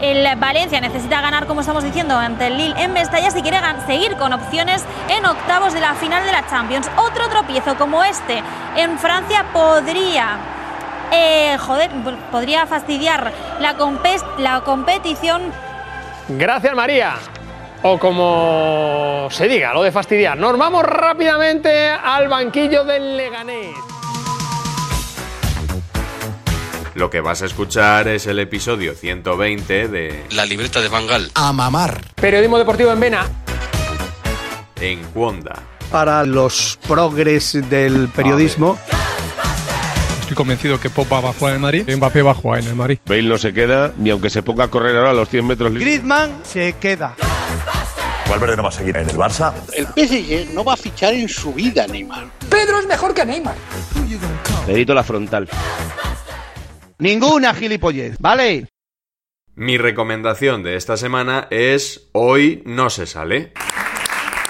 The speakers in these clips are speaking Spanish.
El Valencia necesita ganar, como estamos diciendo, ante el Lille en Mestalla si quiere seguir con opciones en octavos de la final de la Champions. Otro tropiezo como este en Francia podría, eh, joder, podría fastidiar la, la competición. Gracias, María. O como se diga, lo de fastidiar. Nos vamos rápidamente al banquillo del Leganés. Lo que vas a escuchar es el episodio 120 de La libreta de Bangal. A mamar. Periodismo deportivo en Vena. En Cuonda. Para los progres del periodismo. Estoy convencido que Popa va a jugar en el Madrid, Mbappé va a jugar en el Madrid. Bale no se queda, ni aunque se ponga a correr ahora a los 100 metros. Griezmann se queda. Valverde no va a seguir en el Barça. El PSG no va a fichar en su vida Neymar. Pedro es mejor que Neymar. Dedito la frontal. Ninguna gilipollez, ¿vale? Mi recomendación de esta semana es Hoy no se sale.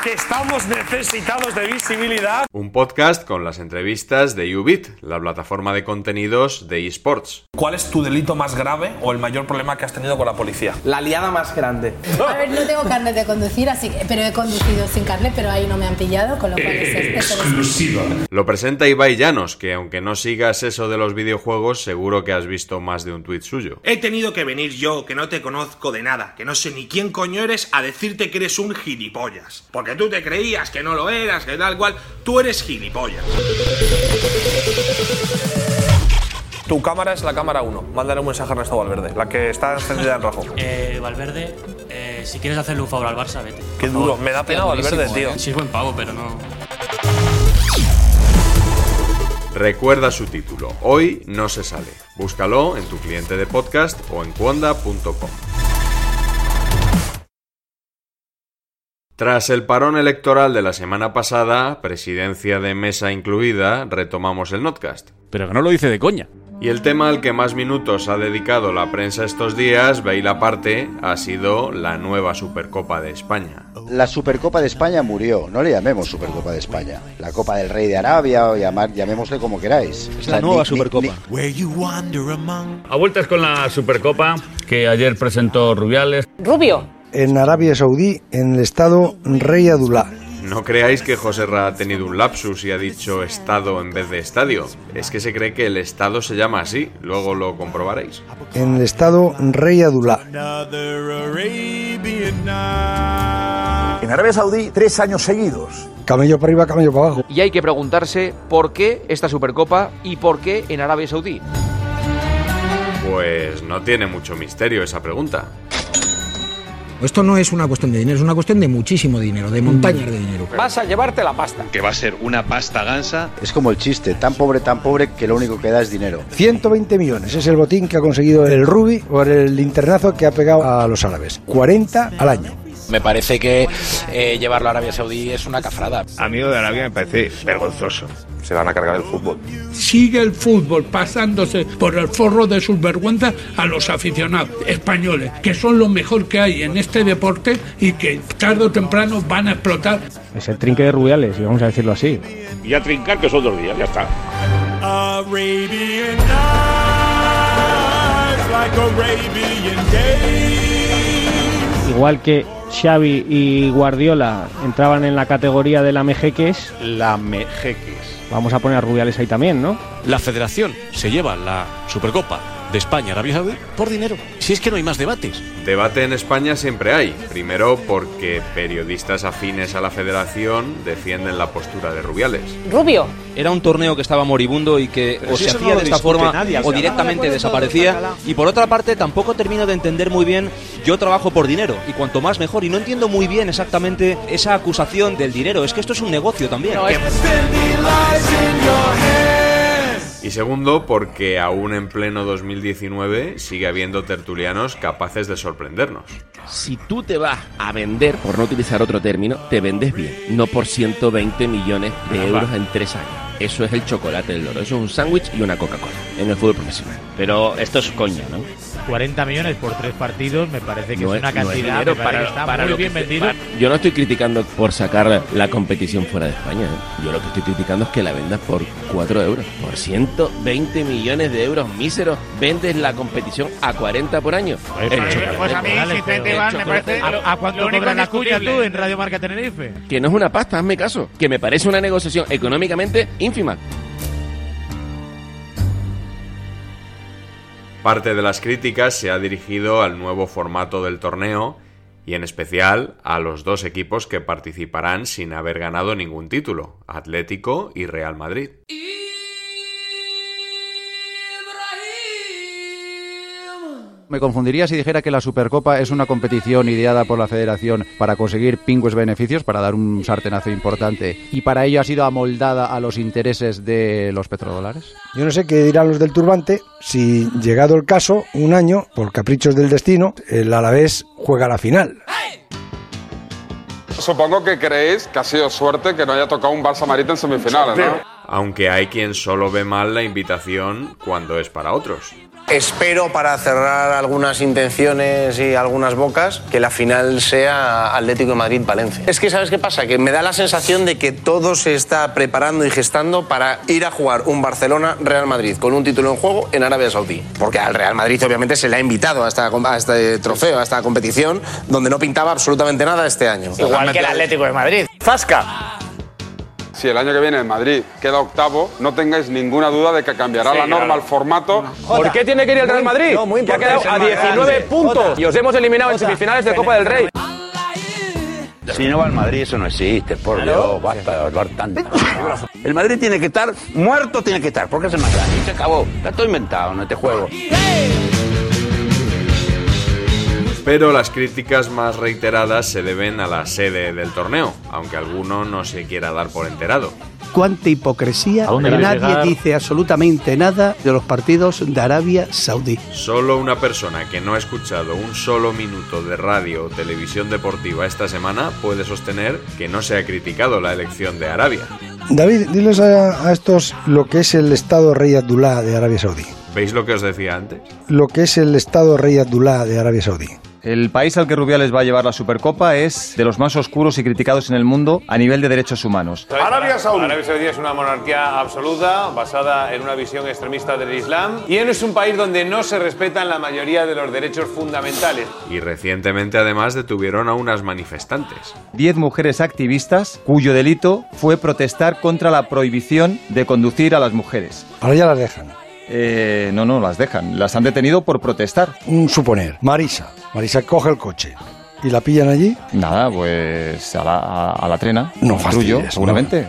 Que estamos necesitados de visibilidad. Un podcast con las entrevistas de Ubit, la plataforma de contenidos de esports. ¿Cuál es tu delito más grave o el mayor problema que has tenido con la policía? La liada más grande. A ver, no tengo carnet de conducir, así que, pero he conducido sin carnet, pero ahí no me han pillado, con lo cual es este exclusiva. Lo presenta Ibai Llanos, que aunque no sigas eso de los videojuegos, seguro que has visto más de un tuit suyo. He tenido que venir yo, que no te conozco de nada, que no sé ni quién coño eres, a decirte que eres un gilipollas. Porque tú te creías que no lo eras, que tal cual, tú eres gilipollas. Tu cámara es la cámara 1. Mándale un mensaje a Ernesto Valverde, la que está encendida en rojo. Eh, Valverde, eh, si quieres hacerle un favor al Barça, vete. Qué duro, me da pena Valverde, tío. Sí, es buen pavo, pero no. Recuerda su título, Hoy no se sale. Búscalo en tu cliente de podcast o en cuonda.com. Tras el parón electoral de la semana pasada, presidencia de mesa incluida, retomamos el notcast. Pero que no lo dice de coña. Y el tema al que más minutos ha dedicado la prensa estos días, veis la parte, ha sido la nueva Supercopa de España. La Supercopa de España murió, no le llamemos Supercopa de España. La Copa del Rey de Arabia o llamar, llamémosle como queráis. Es la nueva Supercopa. A vueltas con la Supercopa que ayer presentó Rubiales. Rubio. En Arabia Saudí, en el estado Rey Abdullah. No creáis que José Ra ha tenido un lapsus y ha dicho estado en vez de estadio. Es que se cree que el estado se llama así, luego lo comprobaréis. En el estado Rey Abdullah. En Arabia Saudí, tres años seguidos. Camello para arriba, camello para abajo. Y hay que preguntarse por qué esta Supercopa y por qué en Arabia Saudí. Pues no tiene mucho misterio esa pregunta. Esto no es una cuestión de dinero, es una cuestión de muchísimo dinero, de montañas de dinero. Vas a llevarte la pasta. Que va a ser una pasta gansa. Es como el chiste, tan pobre, tan pobre que lo único que da es dinero. 120 millones es el botín que ha conseguido el Rubi por el internazo que ha pegado a los árabes. 40 al año. Me parece que eh, llevarlo a Arabia Saudí es una cafrada. A mí lo de Arabia me parece vergonzoso. Se van a cargar el fútbol. Sigue el fútbol pasándose por el forro de sus vergüenzas a los aficionados españoles, que son lo mejor que hay en este deporte y que tarde o temprano van a explotar. Es el trinque de Rubiales, y vamos a decirlo así. Y a trincar que son dos días, ya está. Igual que Xavi y Guardiola entraban en la categoría de la Mejeques. La Mejeques. Vamos a poner a Rubiales ahí también, ¿no? La federación se lleva la Supercopa de España, Arabia Saudí, por dinero. Si es que no hay más debates. Debate en España siempre hay. Primero porque periodistas afines a la federación defienden la postura de Rubiales. Rubio. Era un torneo que estaba moribundo y que Pero o si se hacía no de esta forma nadie, o directamente no, desaparecía. Y por otra parte, tampoco termino de entender muy bien, yo trabajo por dinero y cuanto más mejor. Y no entiendo muy bien exactamente esa acusación del dinero. Es que esto es un negocio también. Y segundo, porque aún en pleno 2019 sigue habiendo tertulianos capaces de sorprendernos. Si tú te vas a vender, por no utilizar otro término, te vendes bien, no por 120 millones de euros en tres años. Eso es el chocolate del loro, eso es un sándwich y una Coca-Cola en el fútbol profesional. Pero esto es coña, ¿no? 40 millones por tres partidos me parece que No es una no es cantidad para, que está para muy lo bien que- vendido. para- Yo no estoy criticando por sacar la competición fuera de España. ¿eh? Yo lo que estoy criticando es que la vendas por 4 euros. Por 120 millones de euros míseros vendes la competición a 40 por año. Pues, El pues, pues a mí, El sinceramente, Iván, me parece- ¿A, a cuánto la cuña tú en Radio Marca Tenerife? Que no es una pasta, hazme caso. Que me parece una negociación económicamente ínfima. Parte de las críticas se ha dirigido al nuevo formato del torneo y en especial a los dos equipos que participarán sin haber ganado ningún título, Atlético y Real Madrid. Me confundiría si dijera que la Supercopa es una competición ideada por la Federación para conseguir pingües beneficios, para dar un sartenazo importante, y para ello ha sido amoldada a los intereses de los petrodólares. Yo no sé qué dirán los del turbante si, llegado el caso, un año, por caprichos del destino, el Alavés juega la final. Supongo que creéis que ha sido suerte que no haya tocado un Barça Madrid en semifinales, ¿no? Aunque hay quien solo ve mal la invitación cuando es para otros. Espero, para cerrar algunas intenciones y algunas bocas, que la final sea Atlético de Madrid-Valencia. Es que, ¿sabes qué pasa? Que me da la sensación de que todo se está preparando y gestando para ir a jugar un Barcelona-Real Madrid con un título en juego en Arabia Saudí. Porque al Real Madrid, obviamente, se le ha invitado a, esta, a este trofeo, a esta competición, donde no pintaba absolutamente nada este año. Igual que el Atlético de Madrid. ¡Zasca! Si el año que viene el Madrid queda octavo, no tengáis ninguna duda de que cambiará Sí, la norma, claro. el formato. ¿Por qué tiene que ir el Real Madrid? que ha quedado a 19 puntos y os hemos eliminado en semifinales de Copa del Rey. Si no va al Madrid, eso no existe, por Dios, basta de hablar tanto. El Madrid tiene que estar muerto, tiene que estar, porque es el más grande. Y se acabó. Está todo inventado en este juego. Pero las críticas más reiteradas se deben a la sede del torneo, aunque alguno no se quiera dar por enterado. Cuánta hipocresía. ¿A dónde quieres Nadie llegar? dice absolutamente nada de los partidos de Arabia Saudí. Solo una persona que no ha escuchado un solo minuto de radio o televisión deportiva esta semana puede sostener que no se ha criticado la elección de Arabia. David, diles a, a estos lo que es el Estado Rey Abdullah de Arabia Saudí. ¿Veis lo que os decía antes? Lo que es el Estado Rey Abdullah de Arabia Saudí. El país al que Rubiales va a llevar la Supercopa es de los más oscuros y criticados en el mundo a nivel de derechos humanos. Arabia Saudí. Arabia Saudí es una monarquía absoluta basada en una visión extremista del Islam y es un país donde no se respetan la mayoría de los derechos fundamentales. Y recientemente además detuvieron a unas manifestantes. Diez mujeres activistas cuyo delito fue protestar contra la prohibición de conducir a las mujeres. Ahora ya las dejan. Eh, no, no, las dejan. Las han detenido por protestar. Un suponer. Marisa. Marisa coge el coche. ¿Y la pillan allí? Nada, pues a la, a, a la trena. No fastidies, seguramente.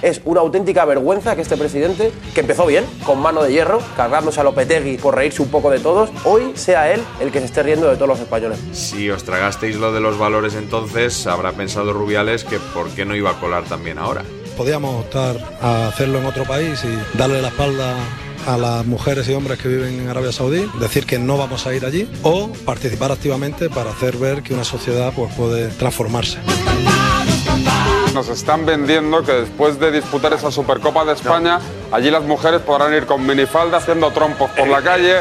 Es una auténtica vergüenza que este presidente, que empezó bien, con mano de hierro, cargándose a Lopetegui por reírse un poco de todos, hoy sea él el que se esté riendo de todos los españoles. Si os tragasteis lo de los valores entonces, habrá pensado Rubiales que por qué no iba a colar también ahora. Podíamos optar a hacerlo en otro país y darle la espalda a las mujeres y hombres que viven en Arabia Saudí, decir que no vamos a ir allí o participar activamente para hacer ver que una sociedad pues, puede transformarse. Nos están vendiendo que después de disputar esa Supercopa de España, allí las mujeres podrán ir con minifalda haciendo trompos por la calle.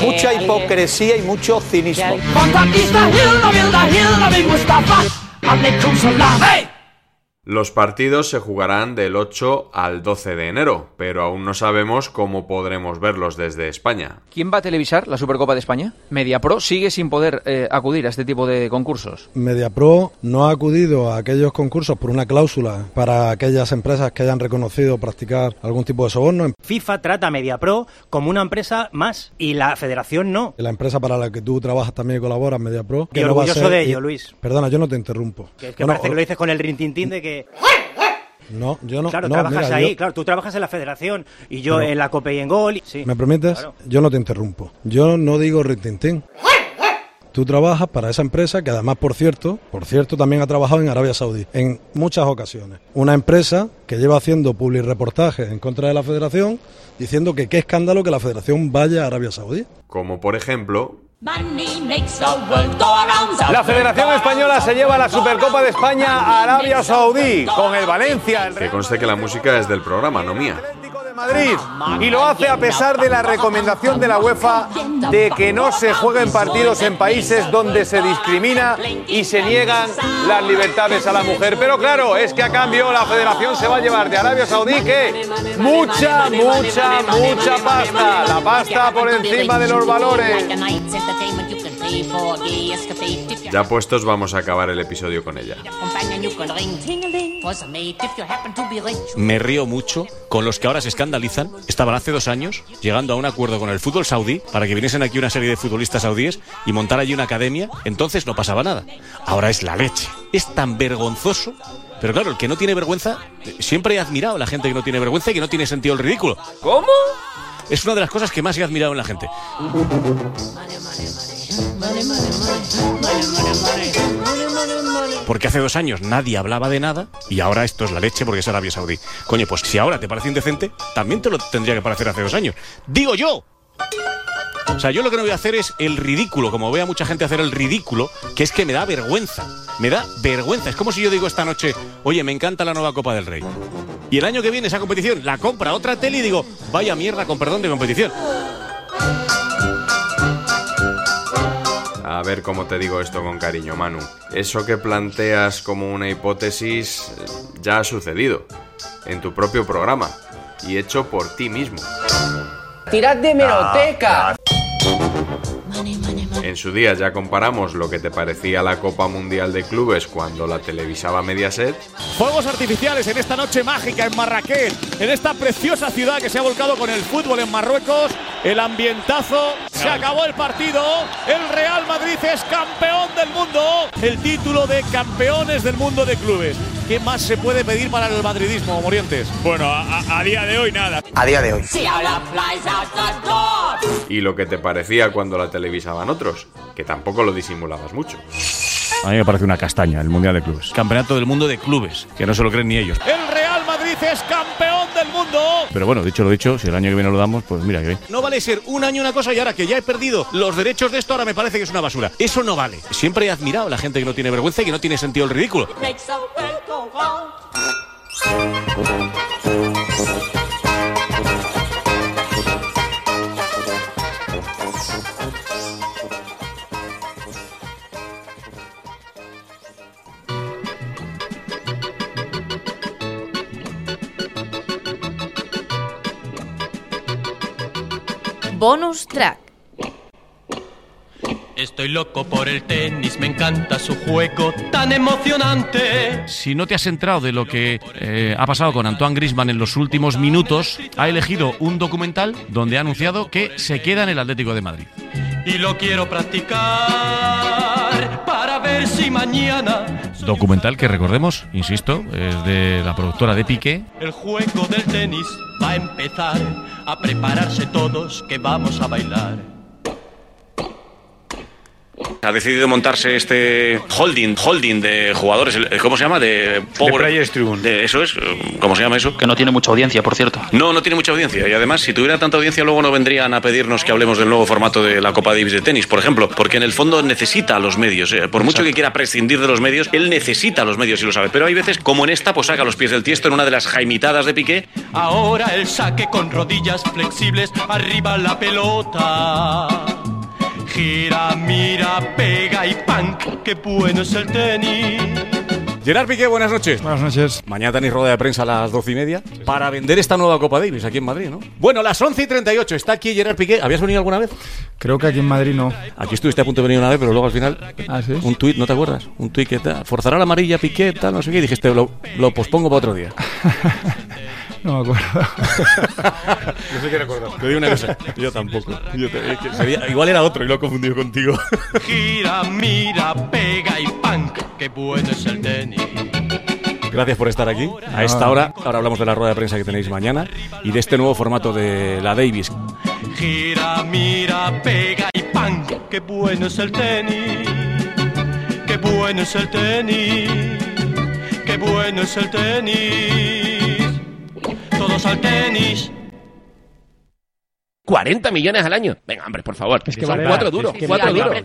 Mucha hipocresía y mucho cinismo. I'm Hey! Los partidos se jugarán del 8 al 12 de enero, pero aún no sabemos cómo podremos verlos desde España. ¿Quién va a televisar la Supercopa de España? MediaPro sigue sin poder eh, acudir a este tipo de concursos. MediaPro no ha acudido a aquellos concursos por una cláusula para aquellas empresas que hayan reconocido practicar algún tipo de soborno. FIFA trata a MediaPro como una empresa más y la federación no. La empresa para la que tú trabajas también y colaboras, MediaPro. Y orgulloso de ello, Luis. Perdona, yo no te interrumpo. Que, es que parece que lo dices con el rintintín de que no, yo no. Claro, no, trabajas mira, ahí, yo- claro, tú trabajas en la federación y yo en la Copa y en Gol. y- Sí. ¿Me permites? Claro. Yo no te interrumpo. Yo no digo rintintín. Tú trabajas para esa empresa que además, por cierto, por cierto, también ha trabajado en Arabia Saudí en muchas ocasiones. Una empresa que lleva haciendo publireportajes en contra de la federación diciendo que qué escándalo que la federación vaya a Arabia Saudí. Como por ejemplo, La Federación Española se lleva la Supercopa de España a Arabia Saudí con el Valencia, el que conste que la música es del programa, no mía. Madrid. Y lo hace a pesar de la recomendación de la UEFA de que no se jueguen partidos en países donde se discrimina y se niegan las libertades a la mujer. Pero claro, es que a cambio la federación se va a llevar de Arabia Saudí que mucha, mucha, mucha pasta. La pasta por encima de los valores. Ya puestos vamos a acabar el episodio con ella. Me río mucho con los que ahora se escandalizan. Estaban hace dos años llegando a un acuerdo con el fútbol saudí para que viniesen aquí una serie de futbolistas saudíes y montar allí una academia. Entonces no pasaba nada. Ahora es la leche. Es tan vergonzoso. Pero claro, el que no tiene vergüenza, eh, siempre he admirado a la gente que no tiene vergüenza y que no tiene sentido el ridículo. ¿Cómo? Es una de las cosas que más he admirado en la gente. Porque hace dos años nadie hablaba de nada y ahora esto es la leche porque es Arabia Saudí. Coño, pues si ahora te parece indecente, también te lo tendría que parecer hace dos años. ¡Digo yo! O sea, yo lo que no voy a hacer es el ridículo, como veo a mucha gente hacer el ridículo, que es que me da vergüenza. Me da vergüenza. Es como si yo digo esta noche, oye, me encanta la nueva Copa del Rey. Y el año que viene esa competición la compra otra tele y digo, vaya mierda, con perdón de competición. A ver cómo te digo esto con cariño, Manu. Eso que planteas como una hipótesis eh, ya ha sucedido. En tu propio programa. Y hecho por ti mismo. ¡Tirad de meroteca! En su día ya comparamos lo que te parecía la Copa Mundial de Clubes cuando la televisaba Mediaset. Fuegos artificiales en esta noche mágica en Marrakech, en esta preciosa ciudad que se ha volcado con el fútbol en Marruecos. El ambientazo, se acabó el partido. El Real Madrid es campeón del mundo. El título de campeones del mundo de clubes. ¿Qué más se puede pedir para el madridismo, Morientes? Bueno, a, a día de hoy nada. A día de hoy. Y lo que te parecía cuando la televisaban otros, que tampoco lo disimulabas mucho. A mí me parece una castaña el Mundial de Clubes. Campeonato del Mundo de Clubes, que no se lo creen ni ellos. El Real Madrid es campeón del mundo. Pero bueno, dicho lo dicho, si el año que viene lo damos, pues mira que bien. No vale ser un año una cosa y ahora que ya he perdido los derechos de esto, ahora me parece que es una basura. Eso no vale. Siempre he admirado a la gente que no tiene vergüenza y que no tiene sentido el ridículo. Bonus track. Estoy loco por el tenis, me encanta su juego tan emocionante. Si no te has enterado de lo que eh, ha pasado con Antoine Grisman en los últimos minutos, ha elegido un documental donde ha anunciado que se queda en el Atlético de Madrid. Y lo quiero practicar para ver si mañana Documental que recordemos, insisto, es de la productora de Piqué. el juego del tenis va a empezar. A prepararse todos que vamos a bailar. Ha decidido montarse este holding, holding de jugadores, el- ¿cómo se llama? De Power. De, eso es, ¿cómo se llama eso? Que no tiene mucha audiencia, por cierto. No, no tiene mucha audiencia. Y además, si tuviera tanta audiencia, luego no vendrían a pedirnos que hablemos del nuevo formato de la Copa Davis de tenis, por ejemplo. Porque en el fondo necesita a los medios. eh. Por mucho que quiera prescindir de los medios, él necesita a los medios y lo sabe. Pero hay veces, como en esta, pues saca los pies del tiesto en una de las jaimitadas de Piqué. Ahora el saque con rodillas flexibles, arriba la pelota. Gira, mira, pega y punk, qué bueno es el tenis. Gerard Piqué, buenas noches. Buenas noches. Mañana tenéis rueda de prensa a las doce y media para vender esta nueva Copa Davis aquí en Madrid, ¿no? Bueno, las 11 y 38. Está aquí Gerard Piqué. ¿Habías venido alguna vez? Creo que aquí en Madrid no. Aquí estuviste a punto de venir una vez, pero luego al final. ¿Ah, sí? Un tuit, ¿no te acuerdas? Un tuit que tal. Forzará la amarilla, Piqué, tal, no sé qué. Y dijiste, lo, lo pospongo para otro día. No me acuerdo. Yo sé que recuerdas. Te digo una cosa. Yo tampoco. Yo te- es que sería- igual era otro y lo he confundido contigo. Gira, mira, pega y pan. Qué bueno es el tenis. Gracias por estar aquí. A esta hora, ahora hablamos de la rueda de prensa que tenéis mañana y de este nuevo formato de la Davis. Gira, mira, pega y pan. Qué bueno es el tenis. Qué bueno es el tenis. Qué bueno es el tenis. Todos al tenis. 40 millones al año. Venga, hombre, por favor. que Son vale- cuatro duros. es que cuatro duros.